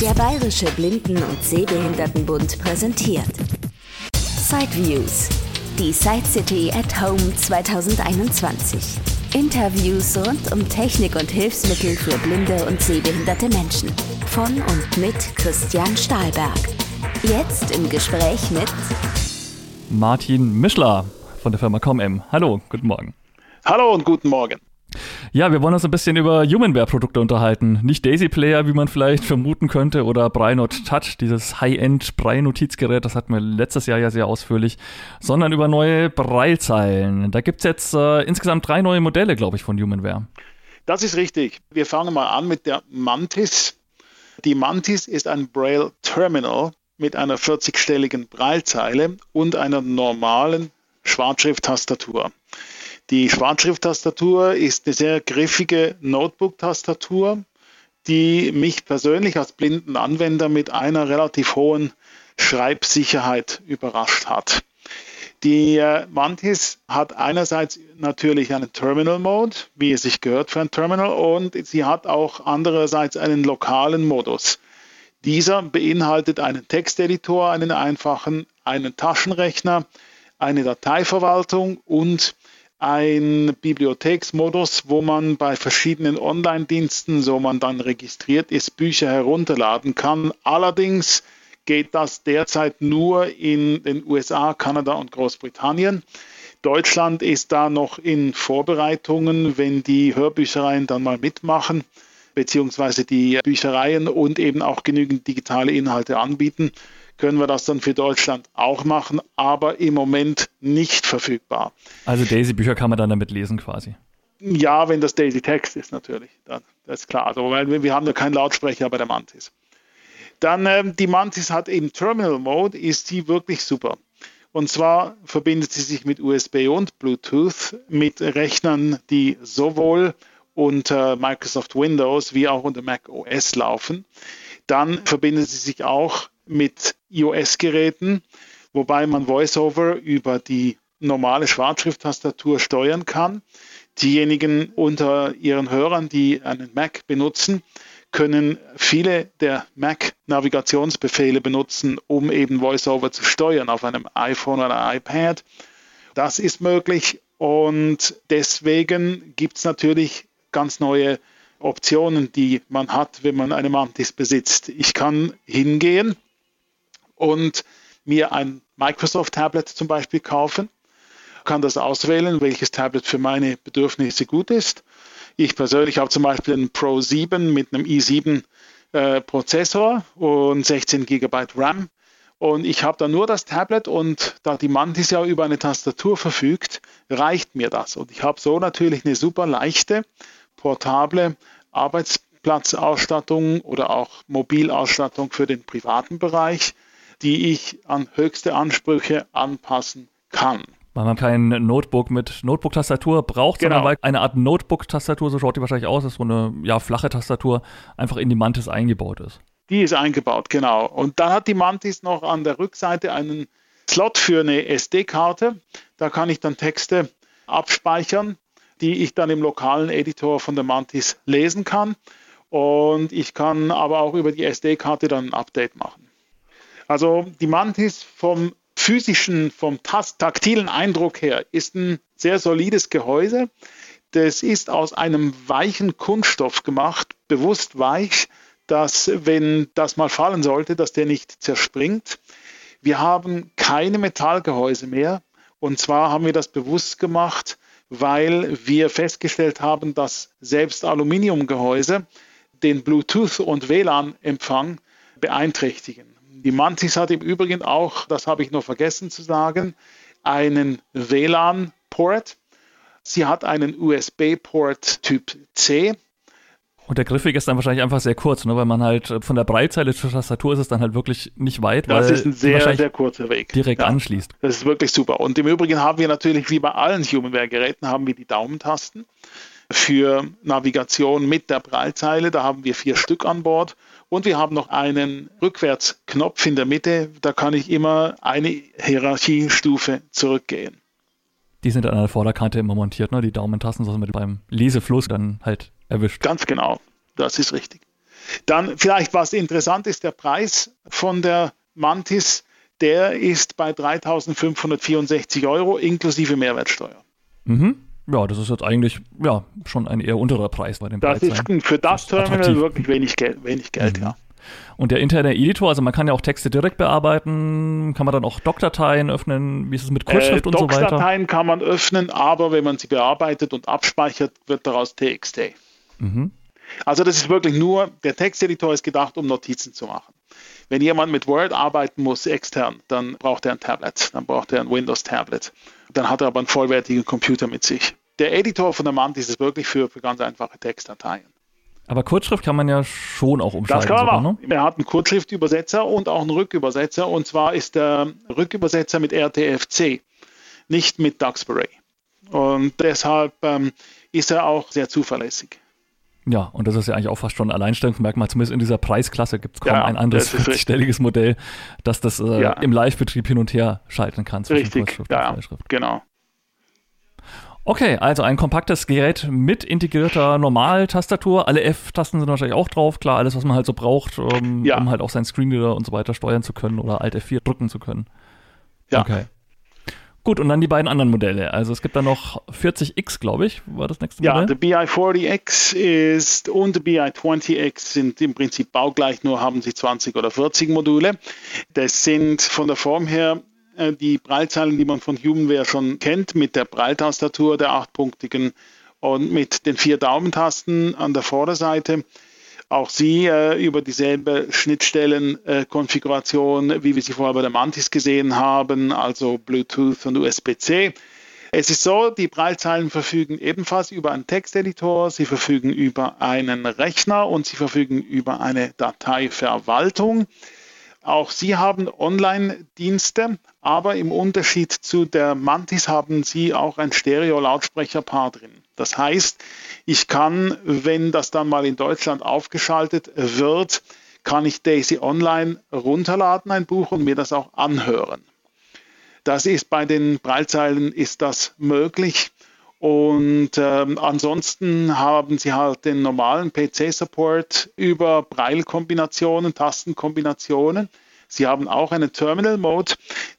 Der Bayerische Blinden- und Sehbehindertenbund präsentiert Sideviews, die Side City at Home 2021. Interviews rund um Technik und Hilfsmittel für blinde und sehbehinderte Menschen. Von und mit Christian Stahlberg. Jetzt im Gespräch mit Martin Mischler von der Firma ComM. Hallo, guten Morgen. Hallo und guten Morgen. Ja, wir wollen uns ein bisschen über Humanware-Produkte unterhalten. Nicht Daisy Player, wie man vielleicht vermuten könnte, oder Brainot Touch, dieses High-End Braille-Notizgerät, das hatten wir letztes Jahr ja sehr ausführlich, sondern über neue Braillezeilen. Da gibt es jetzt äh, insgesamt drei neue Modelle, glaube ich, von Humanware. Das ist richtig. Wir fangen mal an mit der Mantis. Die Mantis ist ein Braille Terminal mit einer 40-stelligen Braillezeile und einer normalen Schwarzschrift-Tastatur. Die Schwarzschrift-Tastatur ist eine sehr griffige Notebook-Tastatur, die mich persönlich als blinden Anwender mit einer relativ hohen Schreibsicherheit überrascht hat. Die äh, Mantis hat einerseits natürlich einen Terminal Mode, wie es sich gehört für ein Terminal, und sie hat auch andererseits einen lokalen Modus. Dieser beinhaltet einen Texteditor, einen einfachen, einen Taschenrechner, eine Dateiverwaltung und ein Bibliotheksmodus, wo man bei verschiedenen Online-Diensten, so man dann registriert ist, Bücher herunterladen kann. Allerdings geht das derzeit nur in den USA, Kanada und Großbritannien. Deutschland ist da noch in Vorbereitungen, wenn die Hörbüchereien dann mal mitmachen, beziehungsweise die Büchereien und eben auch genügend digitale Inhalte anbieten, können wir das dann für Deutschland auch machen, aber im Moment nicht verfügbar. Also Daisy-Bücher kann man dann damit lesen quasi. Ja, wenn das Daisy Text ist natürlich, dann, das ist klar. Also, weil wir haben ja keinen Lautsprecher bei der Mantis. Dann ähm, die Mantis hat im Terminal Mode ist sie wirklich super. Und zwar verbindet sie sich mit USB und Bluetooth mit Rechnern, die sowohl unter Microsoft Windows wie auch unter Mac OS laufen. Dann verbindet sie sich auch mit iOS-Geräten, wobei man VoiceOver über die normale Schwarzschrift-Tastatur steuern kann. Diejenigen unter ihren Hörern, die einen Mac benutzen, können viele der Mac-Navigationsbefehle benutzen, um eben VoiceOver zu steuern auf einem iPhone oder iPad. Das ist möglich und deswegen gibt es natürlich ganz neue Optionen, die man hat, wenn man eine Mantis besitzt. Ich kann hingehen und mir ein Microsoft-Tablet zum Beispiel kaufen, kann das auswählen, welches Tablet für meine Bedürfnisse gut ist. Ich persönlich habe zum Beispiel einen Pro 7 mit einem i7 äh, Prozessor und 16 GB RAM. Und ich habe dann nur das Tablet und da die Mantis ja über eine Tastatur verfügt, reicht mir das. Und ich habe so natürlich eine super leichte, portable Arbeitsplatzausstattung oder auch Mobilausstattung für den privaten Bereich die ich an höchste Ansprüche anpassen kann. Weil man kein Notebook mit Notebook-Tastatur braucht, genau. sondern weil eine Art Notebook-Tastatur, so schaut die wahrscheinlich aus, ist so eine ja, flache Tastatur, einfach in die Mantis eingebaut ist. Die ist eingebaut, genau. Und dann hat die Mantis noch an der Rückseite einen Slot für eine SD-Karte. Da kann ich dann Texte abspeichern, die ich dann im lokalen Editor von der Mantis lesen kann. Und ich kann aber auch über die SD-Karte dann ein Update machen. Also die Mantis vom physischen, vom taktilen Eindruck her ist ein sehr solides Gehäuse. Das ist aus einem weichen Kunststoff gemacht, bewusst weich, dass wenn das mal fallen sollte, dass der nicht zerspringt. Wir haben keine Metallgehäuse mehr. Und zwar haben wir das bewusst gemacht, weil wir festgestellt haben, dass selbst Aluminiumgehäuse den Bluetooth- und WLAN-Empfang beeinträchtigen. Die Mantis hat im Übrigen auch, das habe ich noch vergessen zu sagen, einen WLAN-Port. Sie hat einen USB-Port Typ C. Und der Griffweg ist dann wahrscheinlich einfach sehr kurz, ne? weil man halt äh, von der Breitzeile zur Tastatur ist es dann halt wirklich nicht weit. Das ist ein sehr, sehr kurzer Weg. Direkt ja, anschließt. Das ist wirklich super. Und im Übrigen haben wir natürlich, wie bei allen Humanware-Geräten, haben wir die Daumentasten für Navigation mit der Breitzeile. Da haben wir vier Stück an Bord. Und wir haben noch einen Rückwärtsknopf in der Mitte. Da kann ich immer eine Hierarchiestufe zurückgehen. Die sind an der Vorderkante immer montiert, ne? die Daumentasten, so man beim Lesefluss dann halt erwischt. Ganz genau, das ist richtig. Dann vielleicht, was interessant ist, der Preis von der Mantis, der ist bei 3.564 Euro inklusive Mehrwertsteuer. Mhm. Ja, das ist jetzt eigentlich ja, schon ein eher unterer Preis bei dem Das ist für das Terminal attraktiv. wirklich wenig Geld, wenig Geld mhm. ja. Und der interne Editor, also man kann ja auch Texte direkt bearbeiten, kann man dann auch Doc-Dateien öffnen, wie ist es mit Kurzschrift äh, und so weiter? Doc-Dateien kann man öffnen, aber wenn man sie bearbeitet und abspeichert, wird daraus TXT. Mhm. Also das ist wirklich nur, der Texteditor ist gedacht, um Notizen zu machen. Wenn jemand mit Word arbeiten muss extern, dann braucht er ein Tablet, dann braucht er ein Windows-Tablet. Dann hat er aber einen vollwertigen Computer mit sich. Der Editor von der Mantis ist wirklich für, für ganz einfache Textdateien. Aber Kurzschrift kann man ja schon auch umschalten. Das kann man sogar, ne? Er hat einen Kurzschriftübersetzer und auch einen Rückübersetzer. Und zwar ist der Rückübersetzer mit RTFC, nicht mit Duxbury. Und deshalb ähm, ist er auch sehr zuverlässig. Ja, und das ist ja eigentlich auch fast schon ein Alleinstellungsmerkmal. Zumindest in dieser Preisklasse gibt es kaum ja, ein anderes 40-stelliges Modell, das das äh, ja. im Live-Betrieb hin und her schalten kann. Richtig, ja, genau. Okay, also ein kompaktes Gerät mit integrierter Normaltastatur. Alle F-Tasten sind wahrscheinlich auch drauf. Klar, alles, was man halt so braucht, um, ja. um halt auch seinen Screenreader und so weiter steuern zu können oder Alt F4 drücken zu können. Ja. Okay. Gut, und dann die beiden anderen Modelle. Also es gibt da noch 40X, glaube ich, war das nächste Modell. Ja, der BI40X ist und der BI20X sind im Prinzip baugleich, nur haben sie 20 oder 40 Module. Das sind von der Form her äh, die Prallzeilen, die man von Humanware schon kennt, mit der Pralltastatur, der achtpunktigen und mit den vier Daumentasten an der Vorderseite. Auch sie äh, über dieselbe Schnittstellenkonfiguration, äh, wie wir sie vorher bei der Mantis gesehen haben, also Bluetooth und USB-C. Es ist so, die Prallzeilen verfügen ebenfalls über einen Texteditor, sie verfügen über einen Rechner und sie verfügen über eine Dateiverwaltung. Auch sie haben Online-Dienste, aber im Unterschied zu der Mantis haben sie auch ein Stereo-Lautsprecherpaar drin. Das heißt, ich kann, wenn das dann mal in Deutschland aufgeschaltet wird, kann ich Daisy Online runterladen, ein Buch und mir das auch anhören. Das ist bei den Breilzeilen ist das möglich. Und ähm, ansonsten haben sie halt den normalen PC-Support über Braille-Kombinationen, Tastenkombinationen. Sie haben auch einen Terminal-Mode,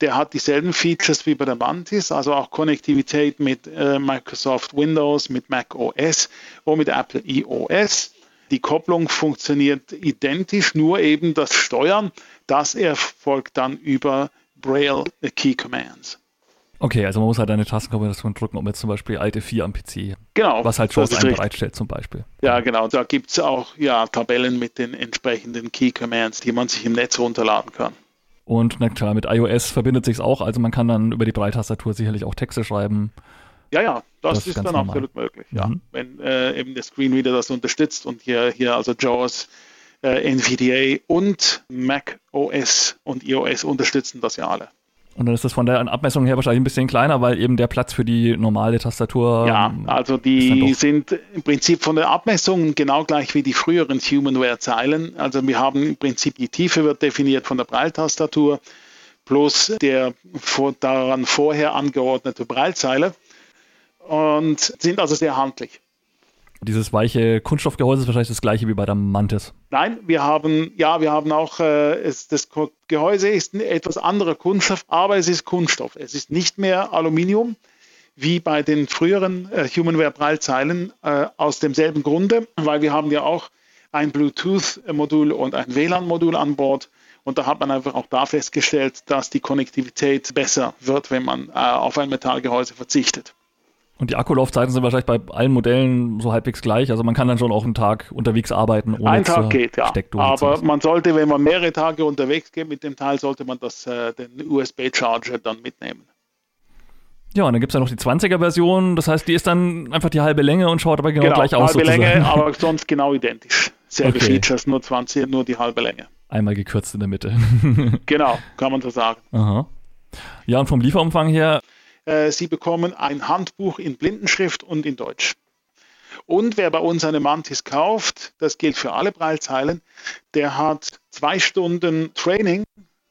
der hat dieselben Features wie bei der Mantis, also auch Konnektivität mit äh, Microsoft Windows, mit Mac OS und mit Apple iOS. Die Kopplung funktioniert identisch, nur eben das Steuern, das erfolgt dann über Braille Key Commands. Okay, also man muss halt eine Tastenkombination drücken, um jetzt zum Beispiel alte 4 am PC. Genau. Was halt Jaws einem bereitstellt zum Beispiel. Ja, genau. Da gibt es auch ja, Tabellen mit den entsprechenden Key Commands, die man sich im Netz runterladen kann. Und na klar, mit iOS verbindet sich auch. Also man kann dann über die Breitastatur sicherlich auch Texte schreiben. Ja, ja, das, das ist, dann normal. absolut möglich. Ja. Mhm. Wenn äh, eben der Screenreader das unterstützt und hier, hier also JAWS, äh, NVDA und Mac OS und iOS unterstützen das ja alle. Und dann ist das von der Abmessung her wahrscheinlich ein bisschen kleiner, weil eben der Platz für die normale Tastatur. Ja, ähm, also die sind im Prinzip von der Abmessung genau gleich wie die früheren Humanware-Zeilen. Also wir haben im Prinzip die Tiefe wird definiert von der Breiltastatur plus der vor, daran vorher angeordnete Breilzeile und sind also sehr handlich. Dieses weiche Kunststoffgehäuse ist wahrscheinlich das gleiche wie bei der Mantis. Nein, wir haben, ja, wir haben auch, äh, es, das Gehäuse ist ein etwas anderer Kunststoff, aber es ist Kunststoff. Es ist nicht mehr Aluminium wie bei den früheren äh, Humanware Prallzeilen äh, aus demselben Grunde, weil wir haben ja auch ein Bluetooth-Modul und ein WLAN-Modul an Bord. Und da hat man einfach auch da festgestellt, dass die Konnektivität besser wird, wenn man äh, auf ein Metallgehäuse verzichtet. Und die Akkulaufzeiten sind wahrscheinlich bei allen Modellen so halbwegs gleich. Also man kann dann schon auch einen Tag unterwegs arbeiten. Ohne Ein Tag geht, ja. Aber man sollte, wenn man mehrere Tage unterwegs geht mit dem Teil, sollte man das, äh, den USB-Charger dann mitnehmen. Ja, und dann gibt es ja noch die 20er-Version. Das heißt, die ist dann einfach die halbe Länge und schaut aber genau, genau gleich aus. Halbe sozusagen. Länge, aber sonst genau identisch. Selbe okay. Features, nur 20, nur die halbe Länge. Einmal gekürzt in der Mitte. genau, kann man so sagen. Aha. Ja, und vom Lieferumfang her äh, Sie bekommen ein Handbuch in Blindenschrift und in Deutsch. Und wer bei uns eine Mantis kauft, das gilt für alle Breilzeilen, der hat zwei Stunden Training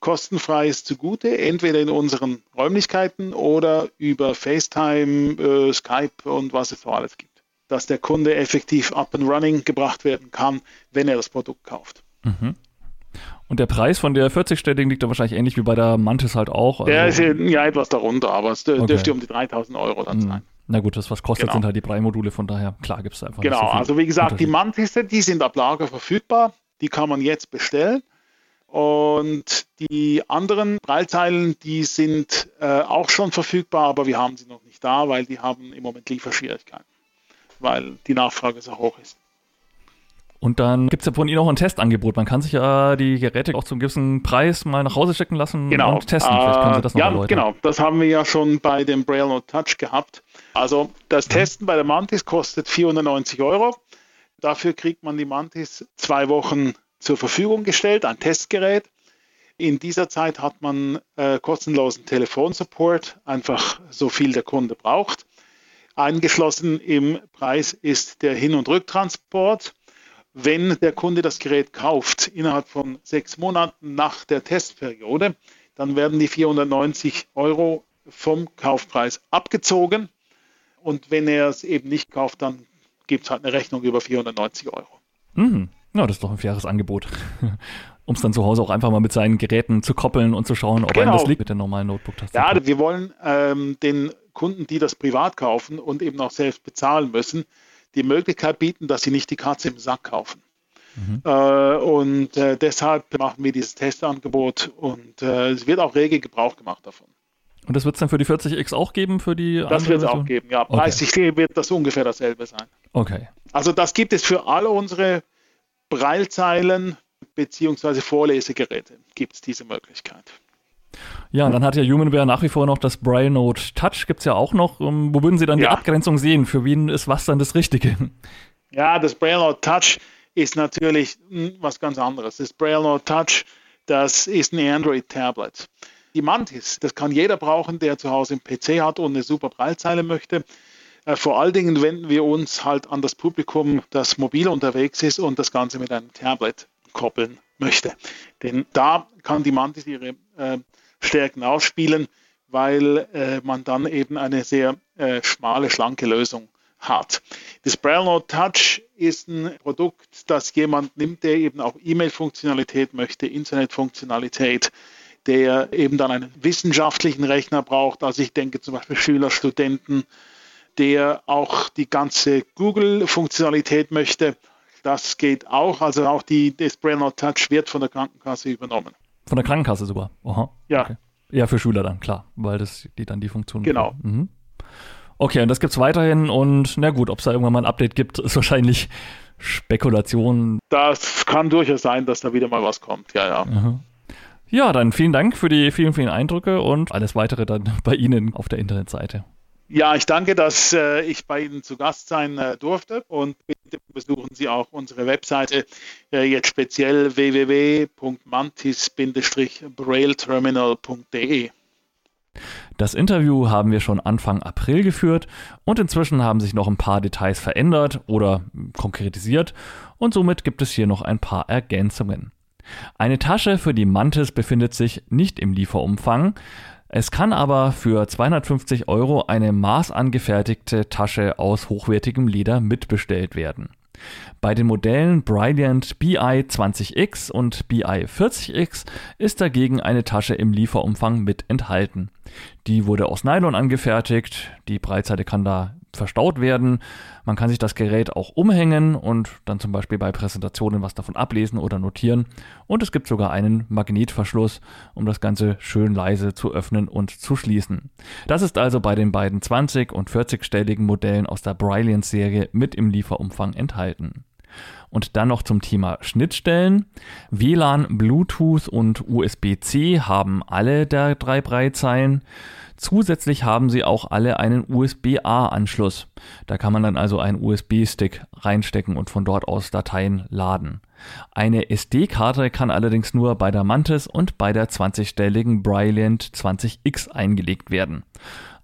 kostenfreies zugute, entweder in unseren Räumlichkeiten oder über FaceTime, äh, Skype und was es so alles gibt. dass der Kunde effektiv up and running gebracht werden kann, wenn er das Produkt kauft. Mhm. Und der Preis von der 40-stelligen liegt da wahrscheinlich ähnlich wie bei der Mantis halt auch. Also der ist ja etwas darunter, aber es okay. dürfte um die 3000 Euro dann mhm. sein. Na gut, das was kostet, genau. sind halt die Brei-Module, von daher, klar gibt es einfach. Genau, so also wie gesagt, die Mantis, die sind ab Lager verfügbar, die kann man jetzt bestellen. Und die anderen Breilzeilen, die sind äh, auch schon verfügbar, aber wir haben sie noch nicht da, weil die haben im Moment Lieferschwierigkeiten, weil die Nachfrage so hoch ist. Und dann gibt es ja von Ihnen auch ein Testangebot. Man kann sich ja die Geräte auch zum gewissen Preis mal nach Hause schicken lassen genau. und testen. Vielleicht können Sie das noch Ja, erläutern. genau. Das haben wir ja schon bei dem Braille Note Touch gehabt. Also das mhm. Testen bei der Mantis kostet 490 Euro. Dafür kriegt man die Mantis zwei Wochen zur Verfügung gestellt, ein Testgerät. In dieser Zeit hat man äh, kostenlosen Telefonsupport, einfach so viel der Kunde braucht. Eingeschlossen im Preis ist der Hin- und Rücktransport wenn der Kunde das Gerät kauft innerhalb von sechs Monaten nach der Testperiode, dann werden die 490 Euro vom Kaufpreis abgezogen. Und wenn er es eben nicht kauft, dann gibt es halt eine Rechnung über 490 Euro. Mhm. Ja, das ist doch ein faires Angebot. um es dann zu Hause auch einfach mal mit seinen Geräten zu koppeln und zu schauen, ob genau. einem das liegt mit der normalen Notebook-Tastatur. Ja, wir wollen ähm, den Kunden, die das privat kaufen und eben auch selbst bezahlen müssen, die Möglichkeit bieten, dass sie nicht die Katze im Sack kaufen. Mhm. Äh, und äh, deshalb machen wir dieses Testangebot und äh, es wird auch rege Gebrauch gemacht davon. Und das wird es dann für die 40X auch geben? Für die das wird es auch geben, ja. Okay. Preislich wird das ungefähr dasselbe sein. Okay. Also das gibt es für alle unsere Breilzeilen bzw. Vorlesegeräte gibt es diese Möglichkeit. Ja, und dann hat ja Humanware nach wie vor noch das Braille Note Touch, gibt es ja auch noch. Um, wo würden Sie dann ja. die Abgrenzung sehen? Für wen ist was dann das Richtige? Ja, das Braille Note Touch ist natürlich hm, was ganz anderes. Das Braille Note Touch, das ist ein Android-Tablet. Die Mantis, das kann jeder brauchen, der zu Hause einen PC hat und eine super Braillezeile möchte. Äh, vor allen Dingen wenden wir uns halt an das Publikum, das mobil unterwegs ist und das Ganze mit einem Tablet koppeln möchte. Denn da kann die Mantis ihre äh, Stärken ausspielen, weil äh, man dann eben eine sehr äh, schmale, schlanke Lösung hat. Das Braille Note Touch ist ein Produkt, das jemand nimmt, der eben auch E-Mail-Funktionalität möchte, Internet-Funktionalität, der eben dann einen wissenschaftlichen Rechner braucht. Also ich denke zum Beispiel Schüler, Studenten, der auch die ganze Google-Funktionalität möchte. Das geht auch. Also auch die, Note Touch wird von der Krankenkasse übernommen. Von der Krankenkasse sogar. Aha. Ja. Okay. Ja, für Schüler dann, klar, weil das die dann die Funktion. Genau. Mhm. Okay, und das gibt es weiterhin und na gut, ob es da irgendwann mal ein Update gibt, ist wahrscheinlich Spekulation. Das kann durchaus sein, dass da wieder mal was kommt, ja, ja. Mhm. Ja, dann vielen Dank für die vielen, vielen Eindrücke und alles weitere dann bei Ihnen auf der Internetseite. Ja, ich danke, dass äh, ich bei Ihnen zu Gast sein äh, durfte und bitte besuchen Sie auch unsere Webseite, äh, jetzt speziell www.mantis-brailleterminal.de. Das Interview haben wir schon Anfang April geführt und inzwischen haben sich noch ein paar Details verändert oder konkretisiert und somit gibt es hier noch ein paar Ergänzungen. Eine Tasche für die Mantis befindet sich nicht im Lieferumfang, es kann aber für 250 Euro eine maßangefertigte Tasche aus hochwertigem Leder mitbestellt werden. Bei den Modellen Brilliant BI 20X und BI 40X ist dagegen eine Tasche im Lieferumfang mit enthalten. Die wurde aus Nylon angefertigt, die Breitseite kann da verstaut werden. Man kann sich das Gerät auch umhängen und dann zum Beispiel bei Präsentationen was davon ablesen oder notieren. Und es gibt sogar einen Magnetverschluss, um das Ganze schön leise zu öffnen und zu schließen. Das ist also bei den beiden 20 und 40-stelligen Modellen aus der Brilliant-Serie mit im Lieferumfang enthalten. Und dann noch zum Thema Schnittstellen. WLAN, Bluetooth und USB-C haben alle der drei Breitzeilen. Zusätzlich haben sie auch alle einen USB-A-Anschluss. Da kann man dann also einen USB-Stick reinstecken und von dort aus Dateien laden. Eine SD-Karte kann allerdings nur bei der Mantis und bei der 20-stelligen Brilliant 20X eingelegt werden.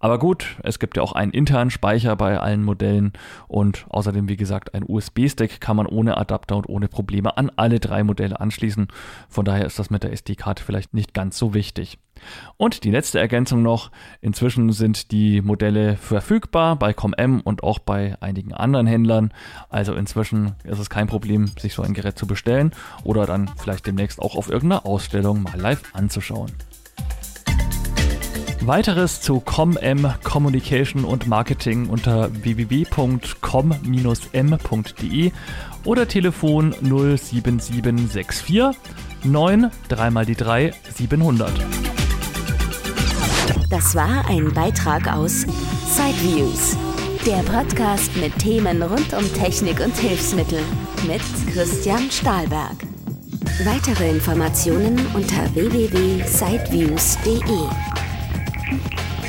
Aber gut, es gibt ja auch einen internen Speicher bei allen Modellen und außerdem, wie gesagt, ein USB-Stick kann man ohne Adapter und ohne Probleme an alle drei Modelle anschließen. Von daher ist das mit der SD-Karte vielleicht nicht ganz so wichtig. Und die letzte Ergänzung noch, inzwischen sind die Modelle verfügbar bei ComM und auch bei einigen anderen Händlern. Also inzwischen ist es kein Problem, sich so ein Gerät zu bestellen oder dann vielleicht demnächst auch auf irgendeiner Ausstellung mal live anzuschauen. Weiteres zu ComM Communication und Marketing unter www.com-m.de oder Telefon 07764 9 3 mal die 3 700. Das war ein Beitrag aus Sideviews, der Podcast mit Themen rund um Technik und Hilfsmittel mit Christian Stahlberg. Weitere Informationen unter www.sideviews.de.